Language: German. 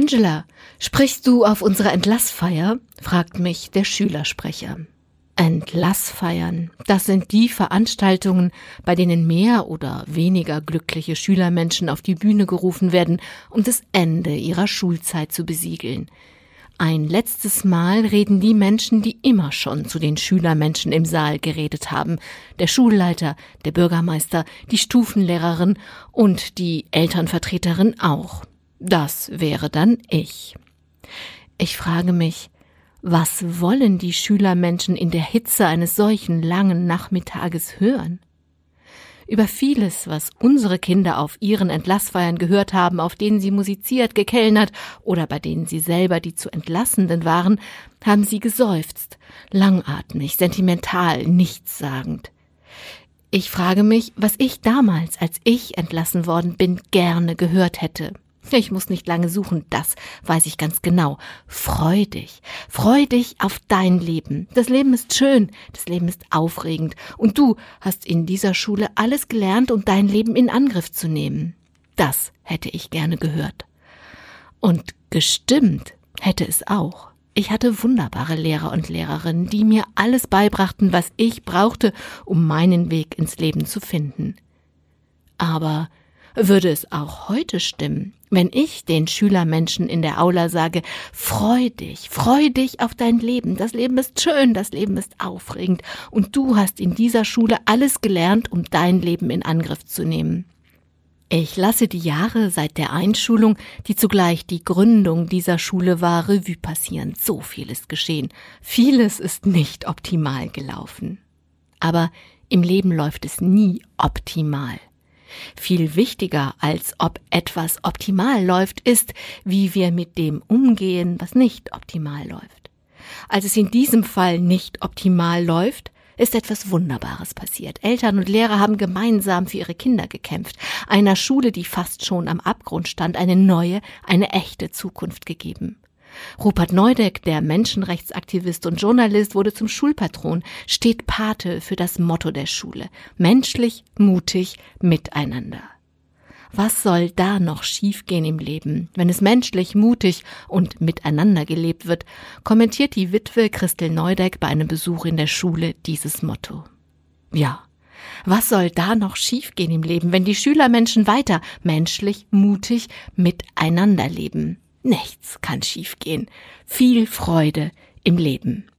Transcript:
Angela, sprichst du auf unserer Entlassfeier? fragt mich der Schülersprecher. Entlassfeiern, das sind die Veranstaltungen, bei denen mehr oder weniger glückliche Schülermenschen auf die Bühne gerufen werden, um das Ende ihrer Schulzeit zu besiegeln. Ein letztes Mal reden die Menschen, die immer schon zu den Schülermenschen im Saal geredet haben. Der Schulleiter, der Bürgermeister, die Stufenlehrerin und die Elternvertreterin auch. Das wäre dann ich. Ich frage mich, was wollen die Schülermenschen in der Hitze eines solchen langen Nachmittages hören? Über vieles, was unsere Kinder auf ihren Entlassfeiern gehört haben, auf denen sie musiziert, gekellnert oder bei denen sie selber die zu Entlassenden waren, haben sie geseufzt, langatmig, sentimental, nichtssagend. Ich frage mich, was ich damals, als ich entlassen worden bin, gerne gehört hätte. Ich muss nicht lange suchen, das weiß ich ganz genau. Freu dich, freu dich auf dein Leben. Das Leben ist schön, das Leben ist aufregend und du hast in dieser Schule alles gelernt, um dein Leben in Angriff zu nehmen. Das hätte ich gerne gehört. Und gestimmt hätte es auch. Ich hatte wunderbare Lehrer und Lehrerinnen, die mir alles beibrachten, was ich brauchte, um meinen Weg ins Leben zu finden. Aber würde es auch heute stimmen, wenn ich den Schülermenschen in der Aula sage, freu dich, freu dich auf dein Leben, das Leben ist schön, das Leben ist aufregend und du hast in dieser Schule alles gelernt, um dein Leben in Angriff zu nehmen. Ich lasse die Jahre seit der Einschulung, die zugleich die Gründung dieser Schule war, Revue passieren. So viel ist geschehen. Vieles ist nicht optimal gelaufen. Aber im Leben läuft es nie optimal. Viel wichtiger als ob etwas optimal läuft, ist, wie wir mit dem umgehen, was nicht optimal läuft. Als es in diesem Fall nicht optimal läuft, ist etwas Wunderbares passiert. Eltern und Lehrer haben gemeinsam für ihre Kinder gekämpft, einer Schule, die fast schon am Abgrund stand, eine neue, eine echte Zukunft gegeben. Rupert Neudeck, der Menschenrechtsaktivist und Journalist, wurde zum Schulpatron, steht Pate für das Motto der Schule. Menschlich, mutig, miteinander. Was soll da noch schiefgehen im Leben, wenn es menschlich, mutig und miteinander gelebt wird, kommentiert die Witwe Christel Neudeck bei einem Besuch in der Schule dieses Motto. Ja, was soll da noch schiefgehen im Leben, wenn die Schülermenschen weiter menschlich, mutig miteinander leben? Nichts kann schiefgehen. Viel Freude im Leben.